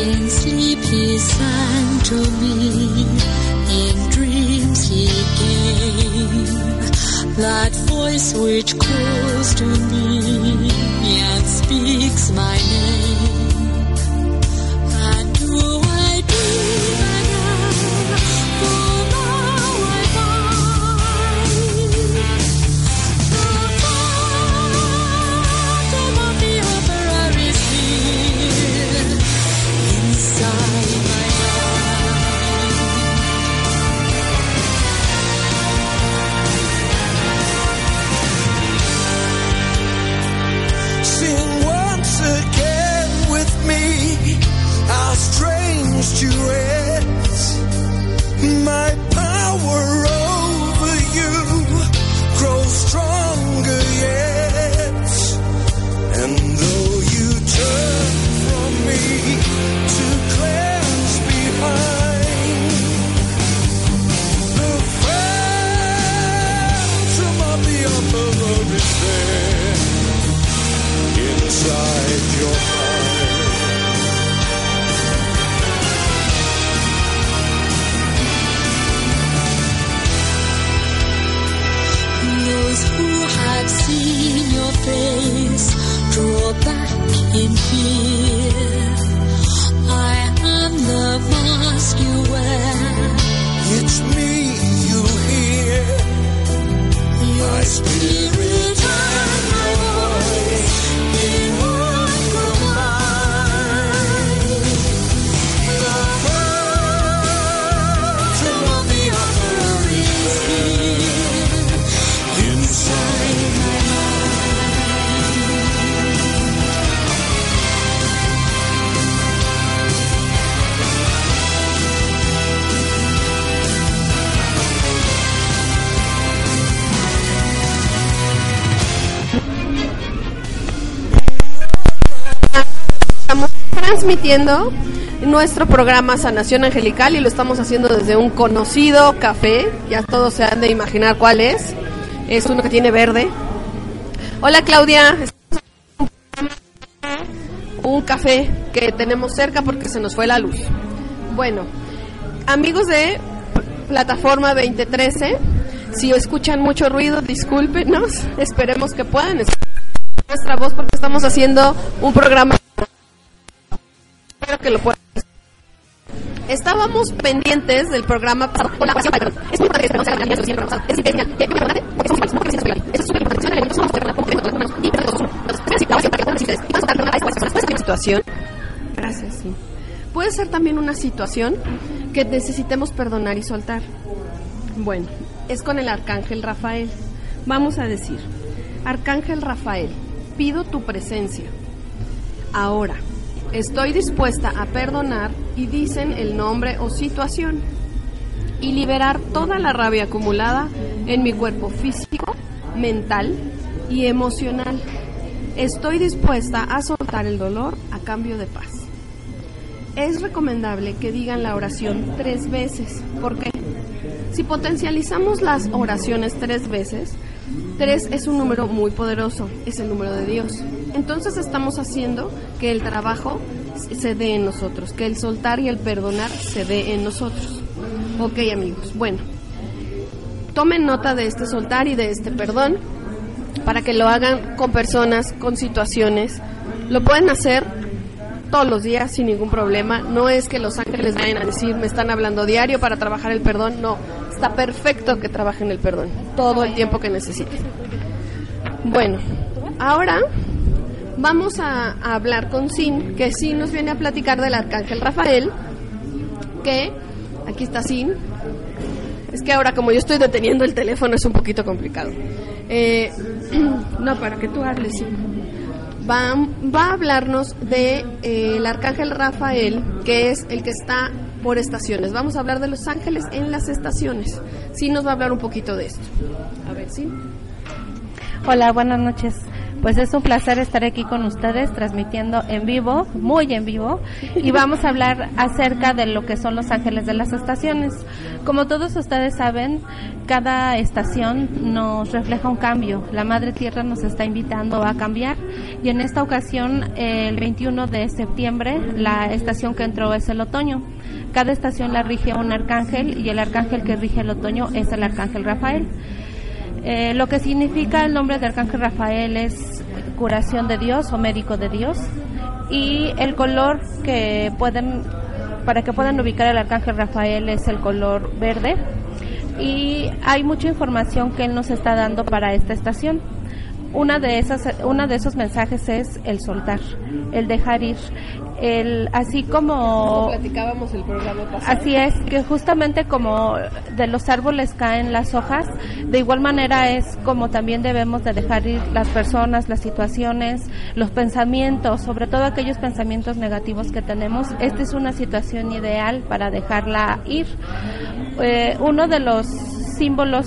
in sleep please, and to me. That voice which calls to me and speaks my name. Inside your mind. Those who have seen your face draw back in fear. Transmitiendo nuestro programa Sanación Angelical y lo estamos haciendo desde un conocido café. Ya todos se han de imaginar cuál es. Es uno que tiene verde. Hola Claudia. Un café que tenemos cerca porque se nos fue la luz. Bueno, amigos de plataforma 2013, si escuchan mucho ruido, discúlpenos. Esperemos que puedan escuchar nuestra voz porque estamos haciendo un programa que lo. Estábamos pendientes del programa situación. Gracias. Puede ser también una situación que necesitemos perdonar y soltar. Bueno, es con el arcángel Rafael. Vamos a decir, arcángel Rafael, pido tu presencia. Ahora, estoy dispuesta a perdonar y dicen el nombre o situación y liberar toda la rabia acumulada en mi cuerpo físico, mental y emocional. Estoy dispuesta a soltar el dolor a cambio de paz. Es recomendable que digan la oración tres veces. ¿Por qué? Si potencializamos las oraciones tres veces, tres es un número muy poderoso, es el número de Dios. Entonces estamos haciendo que el trabajo se dé en nosotros, que el soltar y el perdonar se dé en nosotros. Ok amigos, bueno, tomen nota de este soltar y de este perdón para que lo hagan con personas, con situaciones. Lo pueden hacer todos los días sin ningún problema. No es que los ángeles vayan a decir, me están hablando diario para trabajar el perdón. No, está perfecto que trabaje en el perdón, todo el tiempo que necesite. Bueno, ahora vamos a, hablar con Sin, que Sin nos viene a platicar del arcángel Rafael, que aquí está Sin. Es que ahora como yo estoy deteniendo el teléfono es un poquito complicado. Eh, no, para que tú hables, Sin. Va, va a hablarnos de eh, el arcángel Rafael, que es el que está por estaciones. Vamos a hablar de los ángeles en las estaciones. Sí nos va a hablar un poquito de esto. A ver, sí. Hola, buenas noches. Pues es un placer estar aquí con ustedes transmitiendo en vivo, muy en vivo, y vamos a hablar acerca de lo que son los ángeles de las estaciones. Como todos ustedes saben, cada estación nos refleja un cambio. La Madre Tierra nos está invitando a cambiar y en esta ocasión, el 21 de septiembre, la estación que entró es el otoño. Cada estación la rige un arcángel y el arcángel que rige el otoño es el arcángel Rafael. Eh, lo que significa el nombre de Arcángel Rafael es curación de Dios o médico de Dios. Y el color que pueden, para que puedan ubicar el Arcángel Rafael es el color verde. Y hay mucha información que él nos está dando para esta estación. Una de esas, una de esos mensajes es el soltar, el dejar ir, el así como platicábamos el programa pasado. Así es, que justamente como de los árboles caen las hojas, de igual manera es como también debemos de dejar ir las personas, las situaciones, los pensamientos, sobre todo aquellos pensamientos negativos que tenemos. Esta es una situación ideal para dejarla ir. Eh, uno de los símbolos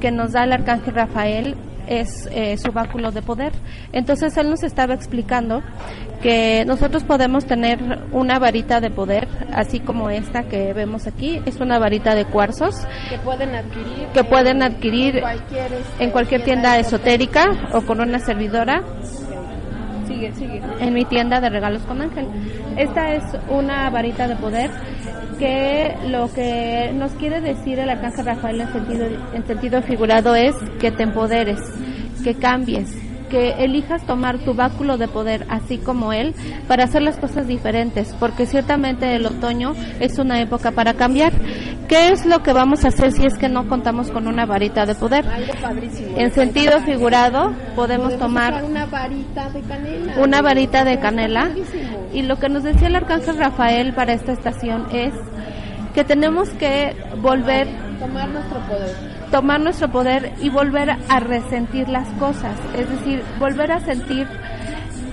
que nos da el arcángel Rafael es eh, su báculo de poder. Entonces él nos estaba explicando que nosotros podemos tener una varita de poder, así como esta que vemos aquí, es una varita de cuarzos que pueden adquirir que pueden adquirir cualquier, este, en cualquier tienda esotérica. o con una servidora En mi tienda de regalos con ángel. Esta es una varita de poder que lo que nos quiere decir el arcángel Rafael en sentido, en sentido figurado es que te empoderes, que cambies, que elijas tomar tu báculo de poder así como él para hacer las cosas diferentes, porque ciertamente el otoño es una época para cambiar. ¿Qué es lo que vamos a hacer si es que no contamos con una varita de poder? Algo padrísimo. En sentido figurado podemos tomar una varita de canela. una varita de canela. Y lo que nos decía el arcángel Rafael para esta estación es que tenemos que volver, Tomar nuestro poder. tomar nuestro poder y volver a resentir las cosas. Es decir, volver a sentir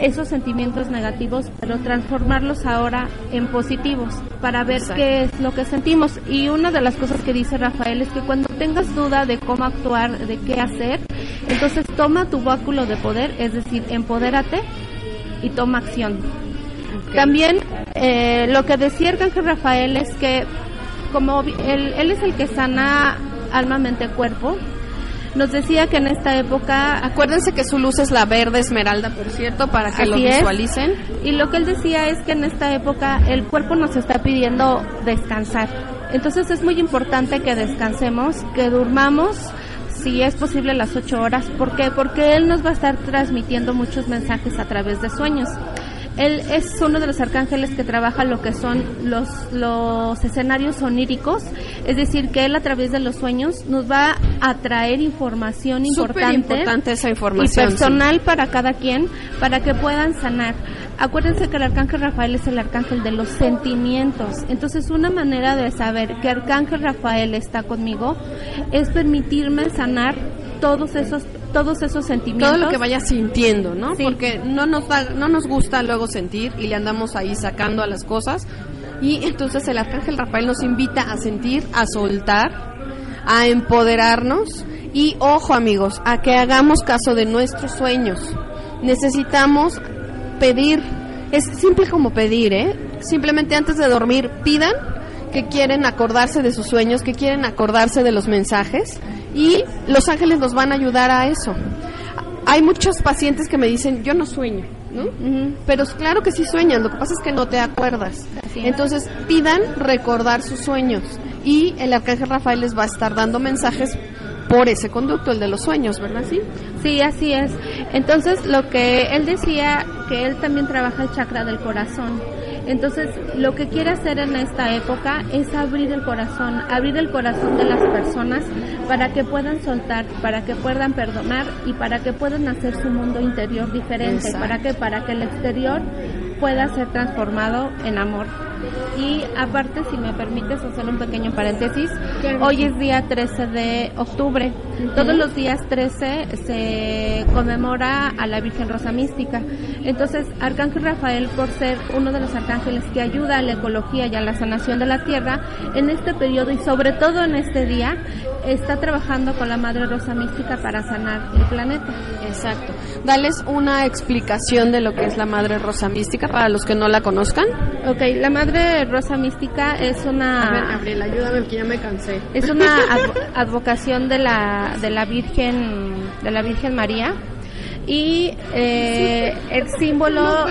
esos sentimientos negativos, pero transformarlos ahora en positivos para ver Exacto. qué es lo que sentimos. Y una de las cosas que dice Rafael es que cuando tengas duda de cómo actuar, de qué hacer, entonces toma tu báculo de poder, es decir, empodérate y toma acción. También eh, lo que decía Arcángel Rafael es que como él, él es el que sana alma, mente, cuerpo, nos decía que en esta época Acuérdense que su luz es la verde esmeralda, por cierto, para que lo es. visualicen. Y lo que él decía es que en esta época el cuerpo nos está pidiendo descansar. Entonces es muy importante que descansemos, que durmamos, si es posible las ocho horas. ¿Por qué? Porque él nos va a estar transmitiendo muchos mensajes a través de sueños. Él es uno de los arcángeles que trabaja lo que son los, los escenarios oníricos, es decir, que él a través de los sueños nos va a traer información importante, importante esa y información. personal para cada quien para que puedan sanar. Acuérdense que el arcángel Rafael es el arcángel de los sentimientos. Entonces, una manera de saber que arcángel Rafael está conmigo es permitirme sanar todos esos todos esos sentimientos. todo lo que vaya sintiendo, ¿no? Sí. Porque no nos da, no nos gusta luego sentir y le andamos ahí sacando a las cosas. Y entonces el arcángel Rafael nos invita a sentir, a soltar, a empoderarnos y ojo amigos, a que hagamos caso de nuestros sueños. Necesitamos pedir, es simple como pedir, ¿eh? Simplemente antes de dormir pidan que quieren acordarse de sus sueños, que quieren acordarse de los mensajes y los ángeles nos van a ayudar a eso. Hay muchos pacientes que me dicen, yo no sueño, ¿no? Ujú. Pero es claro que sí sueñas, lo que pasa es que no te acuerdas. Entonces pidan recordar sus sueños y el arcángel Rafael les va a estar dando mensajes por ese conducto, el de los sueños, ¿verdad? Sí. Sí, así es. Entonces, lo que él decía, que él también trabaja el chakra del corazón. Entonces, lo que quiere hacer en esta época es abrir el corazón, abrir el corazón de las personas para que puedan soltar, para que puedan perdonar y para que puedan hacer su mundo interior diferente, Exacto. para que para que el exterior pueda ser transformado en amor. Y aparte, si me permites hacer un pequeño paréntesis, hoy es día 13 de octubre. Todos los días 13 se conmemora a la Virgen Rosa Mística. Entonces, Arcángel Rafael, por ser uno de los arcángeles que ayuda a la ecología y a la sanación de la Tierra, en este periodo y sobre todo en este día, está trabajando con la Madre Rosa Mística para sanar el planeta. Exacto. Dales una explicación de lo que es la Madre Rosa Mística para los que no la conozcan. Ok, la Madre Rosa Mística es una... Gabriela, ayúdame porque ya me cansé. Es una advo- advocación de la de la Virgen de la Virgen María. Y eh, el símbolo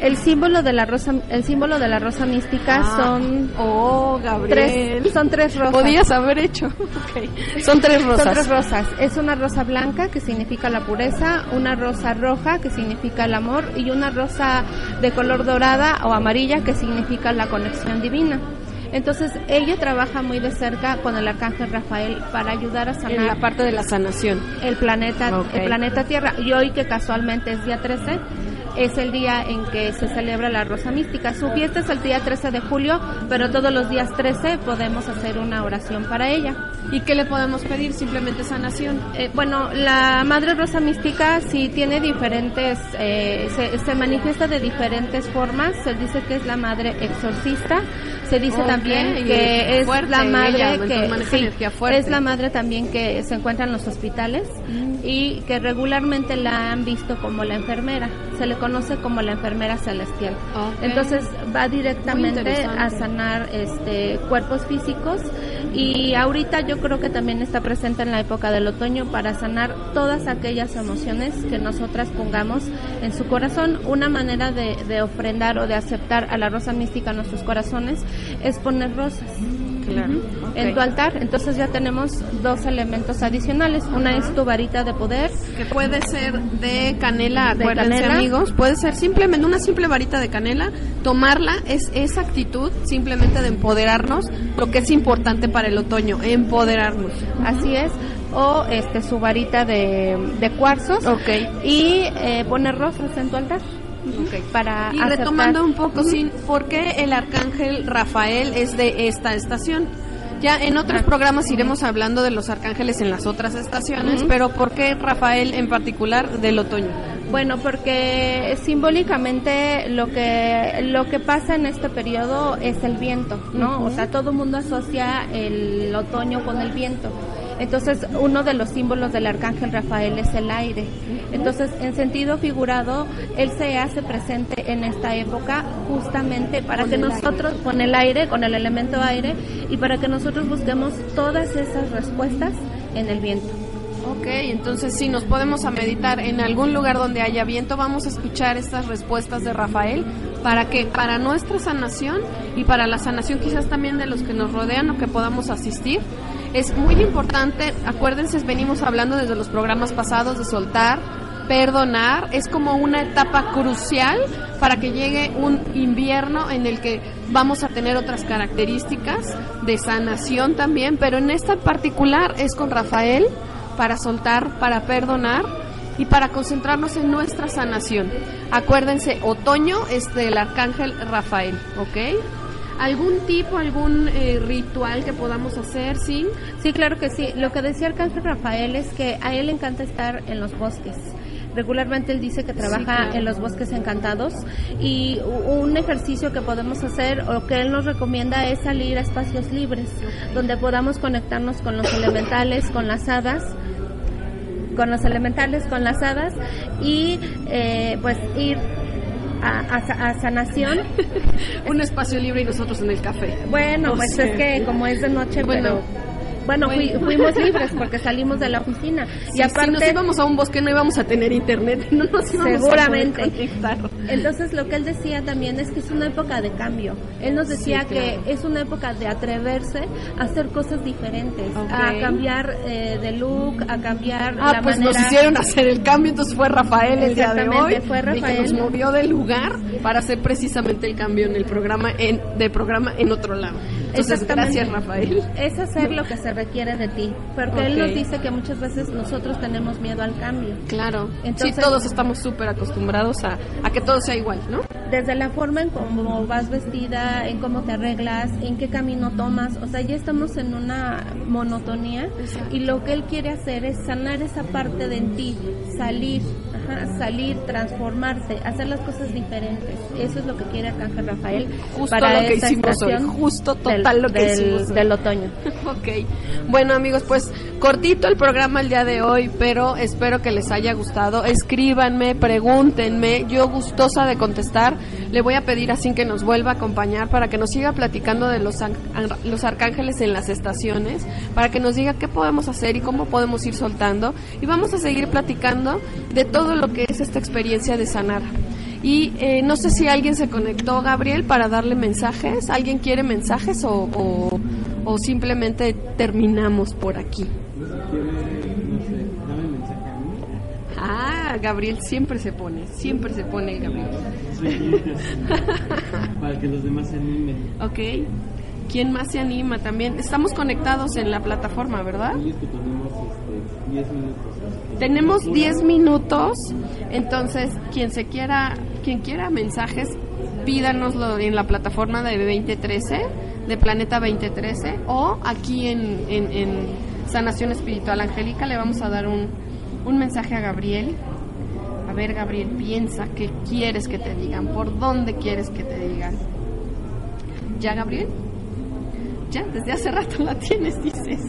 el símbolo de la rosa el símbolo de la rosa mística son Oh, Gabriel. tres son tres rosas. Podías haber hecho. Ok. Son tres rosas. Son tres rosas. Es una rosa blanca que significa la pureza, una rosa roja que significa el amor y una rosa de color dorada o amarilla que significa la conexión divina. Entonces ella trabaja muy de cerca con el arcángel Rafael para ayudar a En sanar la parte de la sanación. el planeta el planeta Tierra y hoy que casualmente es día 13 es el día en que se celebra la Rosa Mística. Su fiesta es el día 13 de julio, pero todos los días 13 podemos hacer una oración para ella. ¿Y qué le podemos pedir? Simplemente sanación. Eh, bueno, la Madre Rosa Mística sí tiene diferentes, eh, se, se manifiesta de diferentes formas. Se dice que es la Madre exorcista. Se dice Ok, también y que es fuerte la madre ella, que maneja sí, energía fuerte. es la madre también que se encuentra en los hospitales y que regularmente la han visto como la enfermera. Se le conoce como la enfermera celestial. Entonces va directamente a sanar este cuerpos físicos y ahorita yo creo que también está presente en la época del otoño para sanar todas aquellas emociones que nosotras pongamos en su corazón. Una manera de, de ofrendar o de aceptar a la rosa mística en nuestros corazones es poner rosas. Claro. En tu altar, entonces ya tenemos dos elementos adicionales. Una es tu varita de poder, Que puede ser de canela, De canela. amigos, puede ser simplemente una simple varita de canela, tomarla, es esa actitud simplemente de empoderarnos, lo que es importante para el otoño, empoderarnos. así es, o este su varita de, de cuarzos Ok. y eh, poner rosas en tu altar. Para Y aceptar- retomando un poco, Ujú. sin, ¿por qué el arcángel Rafael es de esta estación? Ya en otros Ah. programas iremos hablando de los arcángeles en las otras estaciones, pero ¿por qué Rafael en particular del otoño? Bueno, porque simbólicamente lo que lo que pasa en este periodo es el viento, ¿no? O sea, todo el mundo asocia el otoño con el viento. Entonces, uno de los símbolos del arcángel Rafael es el aire. Entonces, en sentido figurado, él se hace presente en esta época justamente para que nosotros, con el aire, con el elemento aire, y para que nosotros busquemos todas esas respuestas en el viento. Ok, entonces si nos podemos a meditar en algún lugar donde haya viento, vamos a escuchar estas respuestas de Rafael para que para nuestra sanación y para la sanación quizás también de los que nos rodean o que podamos asistir. Es muy importante, acuérdense, venimos hablando desde los programas pasados de soltar, perdonar, es como una etapa crucial para que llegue un invierno en el que vamos a tener otras características de sanación también, pero en esta particular es con Rafael para soltar, para perdonar y para concentrarnos en nuestra sanación. Acuérdense, otoño es del arcángel Rafael, ¿ok? ¿Algún tipo, algún eh, ritual que podamos hacer, sí? Sí, claro que sí. Lo que decía Arcángel Rafael es que a él le encanta estar en los bosques. Regularmente él dice que trabaja claro. en los bosques encantados y un ejercicio que podemos hacer o que él nos recomienda es salir a espacios libres donde podamos conectarnos con los elementales, con las hadas, con los elementales, con las hadas y eh, pues ir a, a a sanación. Un espacio libre y nosotros en el café. Bueno, O pues sea, es que como es de noche, Bueno, pero Bueno, fui- fuimos libres porque salimos de la oficina. Sí, y aparte, si nos íbamos a un bosque no íbamos a tener internet, no nos íbamos Seguramente. a poder. Entonces lo que él decía también es que es una época de cambio. Él nos decía Sí, claro. que es una época de atreverse a hacer cosas diferentes, Ok. a cambiar eh, de look, a cambiar Ah, la pues manera. nos hicieron hacer el cambio, entonces fue Rafael el día de hoy. fue y que Rafael. nos movió del lugar para hacer precisamente el cambio en el programa, en, de programa en otro lado. Entonces, gracias Rafael. Es hacer lo que se requiere de ti, porque él nos dice que muchas veces nosotros tenemos miedo al cambio. Claro. Entonces- sí, todos estamos súper acostumbrados a, a que todo sea igual, ¿no? Desde la forma en cómo vas vestida, en cómo te arreglas, en qué camino tomas, o sea, ya estamos en una monotonía y lo que él quiere hacer es sanar esa parte de en ti, salir, ajá, salir, transformarse, hacer las cosas diferentes. Eso es lo que quiere Arcángel Rafael Justo para lo que esta hicimos hoy, justo del- total lo que del- hicimos hoy. del otoño. Ok, bueno amigos, pues cortito el programa el día de hoy, pero espero que les haya gustado. Escríbanme, pregúntenme, yo gustosa de contestar. Le voy a pedir así que nos vuelva a acompañar para que nos siga platicando de los, los arcángeles en las estaciones, para que nos diga qué podemos hacer y cómo podemos ir soltando. Y vamos a seguir platicando de todo lo que es esta experiencia de sanar. Y eh, no sé si alguien se conectó, Gabriel, para darle mensajes. ¿Alguien quiere mensajes o, o, o simplemente terminamos por aquí? Ah, Gabriel siempre se pone, siempre se pone Gabriel. para que los demás se animen. Ok. ¿Quién más se anima también? Estamos conectados en la plataforma, ¿verdad? Tenemos este, 10 minutos. Tenemos 10 minutos, entonces quien se quiera, quien quiera mensajes, pídanoslo en la plataforma de 2013, de Planeta 2013, o aquí en, en, en Sanación Espiritual Angélica le vamos a dar un, un mensaje a Gabriel. A ver, Gabriel, piensa qué quieres que te digan, por dónde quieres que te digan. ¿Ya, Gabriel? Ya, desde hace rato la tienes, dices.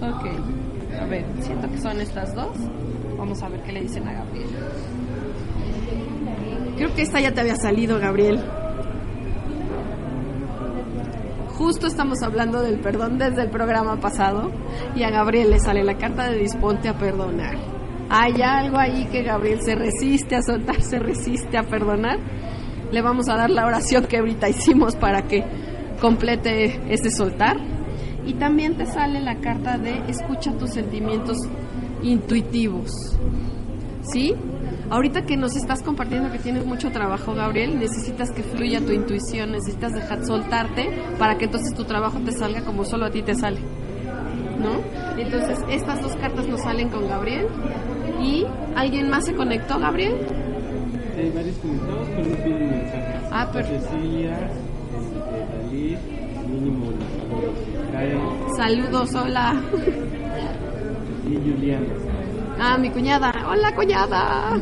Ok. A ver, siento que son estas dos. Vamos a ver qué le dicen a Gabriel. Creo que esta ya te había salido, Gabriel. Justo estamos hablando del perdón desde el programa pasado y a Gabriel le sale la carta de disponte a perdonar. Hay algo ahí que Gabriel se resiste a soltar, se resiste a perdonar. Le vamos a dar la oración que ahorita hicimos para que complete ese soltar. Y también te sale la carta de escucha tus sentimientos intuitivos. ¿Sí? Ahorita que nos estás compartiendo que tienes mucho trabajo, Gabriel, necesitas que fluya tu intuición, necesitas dejar soltarte para que entonces tu trabajo te salga como solo a ti te sale. ¿No? Entonces, estas dos cartas nos salen con Gabriel. ¿Y alguien más se conectó, Gabriel? Hay varios conectados, pero no piden mensajes. Ah, pero- Mínimo Karen Saludos, hola. y Juliana. Ah, mi cuñada. Hola, cuñada.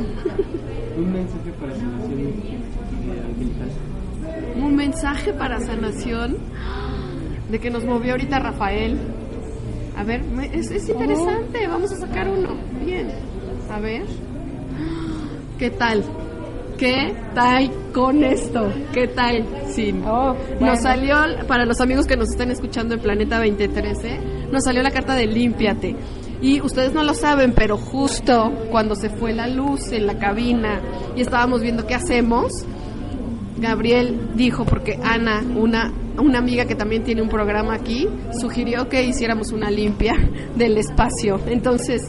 Un mensaje para sanación eh. Un mensaje para sanación de que nos movió ahorita Rafael. A ver, es, es interesante. Vamos a sacar uno. Bien. A ver. ¿Qué tal? ¿Qué tal con esto? ¿Qué tal? Sí. Nos salió, para los amigos que nos están escuchando en Planeta 2013, nos salió la carta de Límpiate. Y ustedes no lo saben, pero justo cuando se fue la luz en la cabina y estábamos viendo qué hacemos, Gabriel dijo, porque Ana, una, una amiga que también tiene un programa aquí, sugirió que hiciéramos una limpia del espacio. Entonces,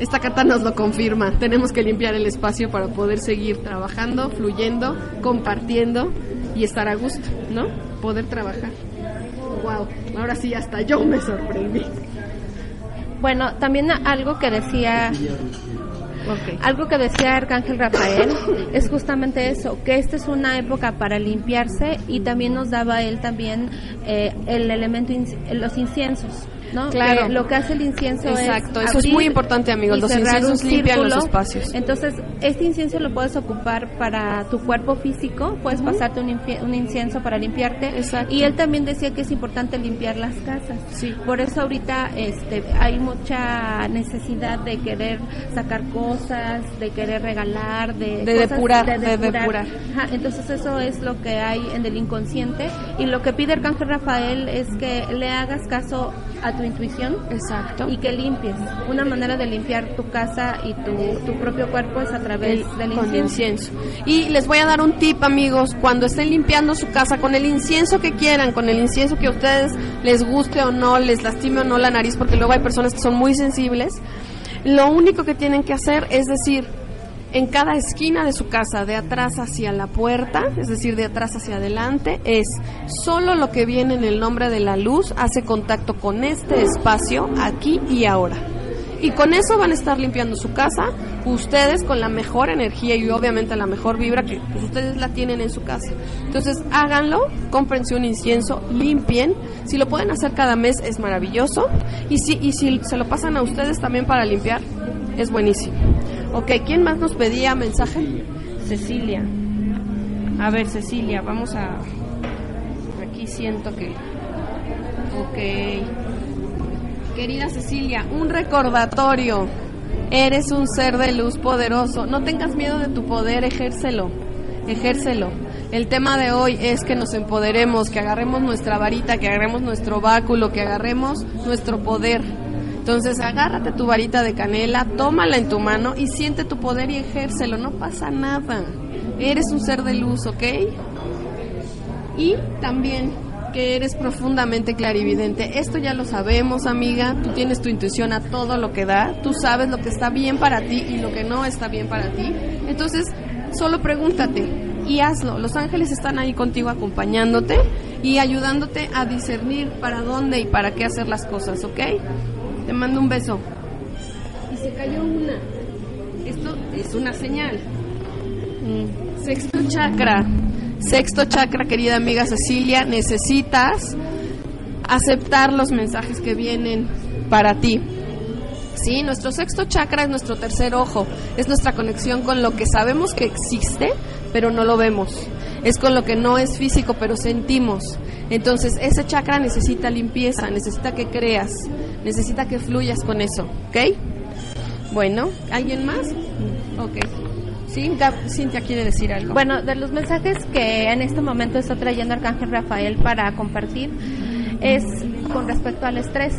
esta carta nos lo confirma. Tenemos que limpiar el espacio para poder seguir trabajando, fluyendo, compartiendo y estar a gusto, ¿no? Poder trabajar. Wow, ahora sí hasta yo me sorprendí. Bueno, también algo que decía algo que decía Arcángel Rafael es justamente eso, que esta es una época para limpiarse y también nos daba él también eh, el elemento, los inciensos. ¿No? Claro. Que lo que hace el incienso Exacto, es eso es muy importante, amigos. Los inciensos limpian los espacios. Entonces, este incienso lo puedes ocupar para tu cuerpo físico, puedes pasarte un, infie- un incienso para limpiarte. Exacto. Y él también decía que es importante limpiar las casas. Sí. Por eso ahorita este, hay mucha necesidad de querer sacar cosas, de querer regalar, de, De cosas depurar, de depurar. Ajá, entonces eso es lo que hay en el inconsciente y lo que pide Arcángel Rafael es que le hagas caso a tu tu intuición Exacto. y que limpies. Una manera de limpiar tu casa y tu, tu propio cuerpo es a través El- del con incienso. incienso. Y les voy a dar un tip, amigos, cuando estén limpiando su casa con el incienso que quieran, con el incienso que a ustedes les guste o no, les lastime o no la nariz, porque luego hay personas que son muy sensibles, lo único que tienen que hacer es decir, en cada esquina de su casa, de atrás hacia la puerta, es decir, de atrás hacia adelante, es solo lo que viene en el nombre de la luz hace contacto con este espacio aquí y ahora. Y con eso van a estar limpiando su casa, ustedes con la mejor energía y obviamente la mejor vibra que pues, ustedes la tienen en su casa. Entonces háganlo, cómprense un incienso, limpien. Si lo pueden hacer cada mes es maravilloso. Y si, y si se lo pasan a ustedes también para limpiar, es buenísimo. Ok, ¿quién más nos pedía mensaje? Cecilia. A ver, Cecilia, vamos a... Aquí siento que... Ok. Querida Cecilia, un recordatorio. Eres un ser de luz poderoso. No tengas miedo de tu poder, ejércelo. Ejércelo. El tema de hoy es que nos empoderemos, que agarremos nuestra varita, que agarremos nuestro báculo, que agarremos nuestro poder. Entonces, agárrate tu varita de canela, tómala en tu mano y siente tu poder y ejércelo. No pasa nada. Eres un ser de luz, ¿ok? Y también que eres profundamente clarividente. Esto ya lo sabemos, amiga. Tú tienes tu intuición a todo lo que da. Tú sabes lo que está bien para ti y lo que no está bien para ti. Entonces, solo pregúntate y hazlo. Los ángeles están ahí contigo acompañándote y ayudándote a discernir para dónde y para qué hacer las cosas, ¿ok? Te mando un beso. Y se cayó una. Esto es una señal. Mm, Sexto chakra. Sexto chakra, querida amiga Cecilia, necesitas aceptar los mensajes que vienen para ti. Sí, nuestro sexto chakra es nuestro tercer ojo, es nuestra conexión con lo que sabemos que existe, pero no lo vemos. Es con lo que no es físico, pero sentimos. Entonces, ese chakra necesita limpieza, necesita que creas, necesita que fluyas con eso, ¿ok? Bueno, ¿alguien más? Ok. Sí, Cintia quiere decir algo. Bueno, de los mensajes que en este momento está trayendo Arcángel Rafael para compartir es con respecto al estrés.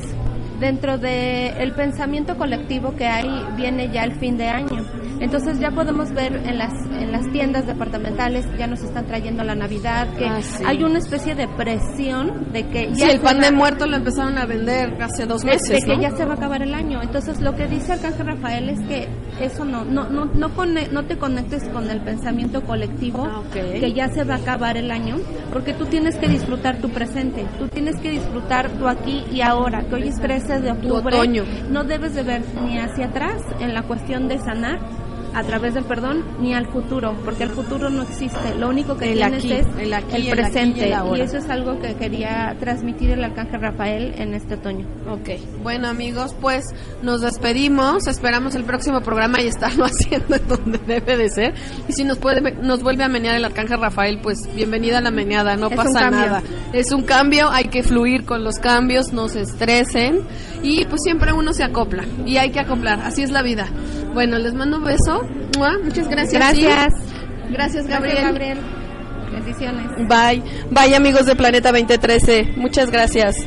Dentro del el pensamiento colectivo que hay viene ya el fin de año. Entonces ya podemos ver en las, en las tiendas departamentales, ya nos están trayendo la Navidad, que Ah, sí. hay una especie de presión de que Sí, ya el pan de muerto lo empezaron a vender hace dos meses, de que ¿no? ya se va a acabar el año. Entonces, lo que dice Arcángel Rafael es que eso no no no no, no te conectes con el pensamiento colectivo Ah, que ya se va a acabar el año, porque tú tienes que disfrutar tu presente, tú tienes que disfrutar tu aquí y ahora, que hoy es 13 de octubre. otoño. No debes de ver ni hacia atrás en la cuestión de sanar a través del perdón ni al futuro, porque el futuro no existe. Lo único que El tienes aquí, es el aquí, el aquí presente y el ahora. y eso es algo que quería transmitir el arcángel Rafael en este otoño. Ok, bueno amigos, pues nos despedimos, esperamos el próximo programa y estarlo haciendo en donde debe de ser. Y si nos puede, nos vuelve a menear el arcángel Rafael, pues bienvenida a la meneada, no Es pasa nada. Es un cambio, hay que fluir con los cambios, no se estresen y pues siempre uno se acopla y hay que acoplar, así es la vida. Bueno, les mando un beso, Muchas gracias. Gracias. ¿sí? Gracias Gabriel. Gracias, Gabriel. Bendiciones. Bye, bye amigos de Planeta 2013, muchas gracias.